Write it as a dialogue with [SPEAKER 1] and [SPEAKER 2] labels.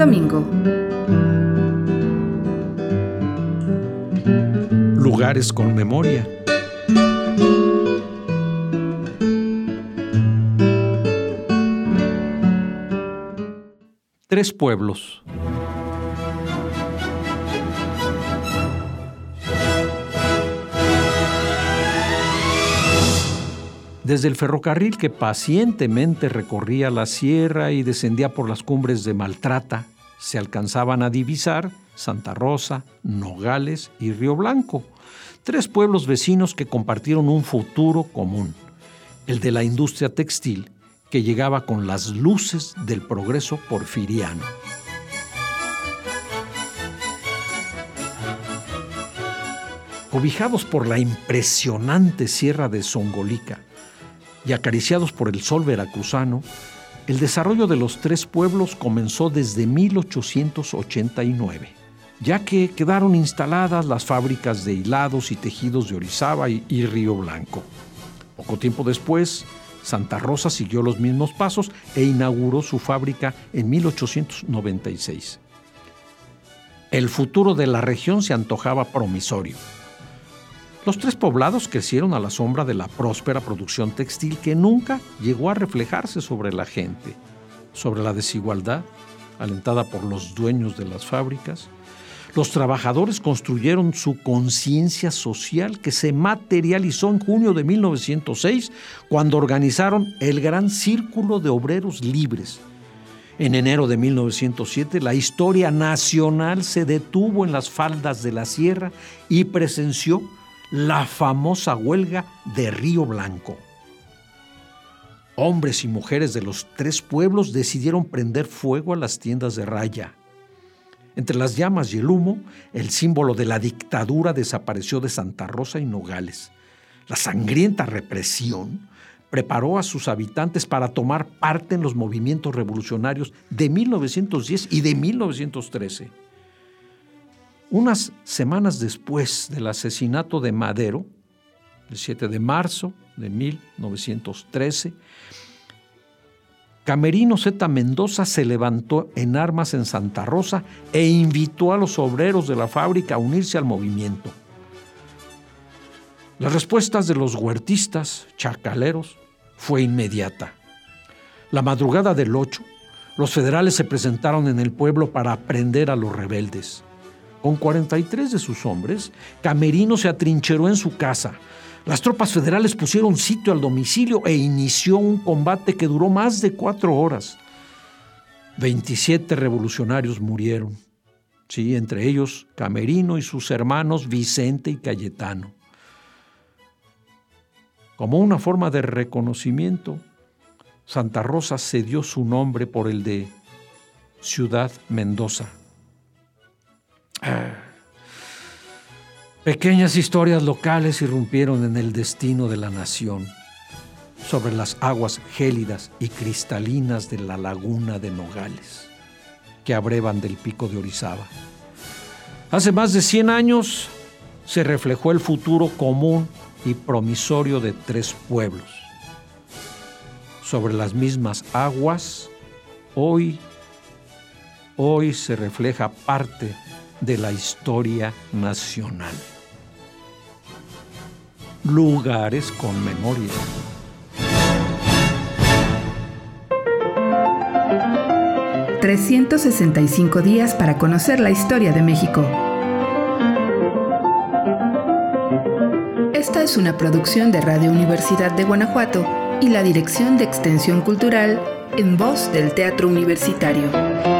[SPEAKER 1] Domingo.
[SPEAKER 2] Lugares con memoria. Tres pueblos. Desde el ferrocarril que pacientemente recorría la sierra y descendía por las cumbres de Maltrata, se alcanzaban a divisar Santa Rosa, Nogales y Río Blanco, tres pueblos vecinos que compartieron un futuro común, el de la industria textil que llegaba con las luces del progreso porfiriano. Cobijados por la impresionante sierra de Songolica, y acariciados por el sol veracruzano, el desarrollo de los tres pueblos comenzó desde 1889, ya que quedaron instaladas las fábricas de hilados y tejidos de Orizaba y, Río Blanco. Poco tiempo después, Santa Rosa siguió los mismos pasos e inauguró su fábrica en 1896. El futuro de la región se antojaba promisorio. Los tres poblados crecieron a la sombra de la próspera producción textil que nunca llegó a reflejarse sobre la gente, sobre la desigualdad alentada por los dueños de las fábricas. Los trabajadores construyeron su conciencia social que se materializó en junio de 1906 cuando organizaron el Gran Círculo de Obreros Libres. En enero de 1907 la historia nacional se detuvo en las faldas de la sierra y presenció la famosa huelga de Río Blanco. Hombres y mujeres de los tres pueblos decidieron prender fuego a las tiendas de raya. Entre las llamas y el humo, el símbolo de la dictadura desapareció de Santa Rosa y Nogales. La sangrienta represión preparó a sus habitantes para tomar parte en los movimientos revolucionarios de 1910 y de 1913. Unas semanas después del asesinato de Madero, el 7 de marzo de 1913, Camerino Z. Mendoza se levantó en armas en Santa Rosa e invitó a los obreros de la fábrica a unirse al movimiento. Las respuestas de los huertistas, chacaleros, fue inmediata. La madrugada del 8, los federales se presentaron en el pueblo para aprender a los rebeldes. Con 43 de sus hombres, Camerino se atrincheró en su casa. Las tropas federales pusieron sitio al domicilio e inició un combate que duró más de cuatro horas. 27 revolucionarios murieron, sí, entre ellos Camerino y sus hermanos Vicente y Cayetano. Como una forma de reconocimiento, Santa Rosa cedió su nombre por el de Ciudad Mendoza. Pequeñas historias locales irrumpieron en el destino de la nación sobre las aguas gélidas y cristalinas de la laguna de Nogales, que abrevan del pico de Orizaba. Hace más de 100 años se reflejó el futuro común y promisorio de tres pueblos. Sobre las mismas aguas, hoy, hoy se refleja parte de la historia nacional. Lugares con memoria.
[SPEAKER 1] ...365 días para conocer la historia de México. Esta es una producción de Radio Universidad de Guanajuato y la Dirección de Extensión Cultural en voz del Teatro Universitario.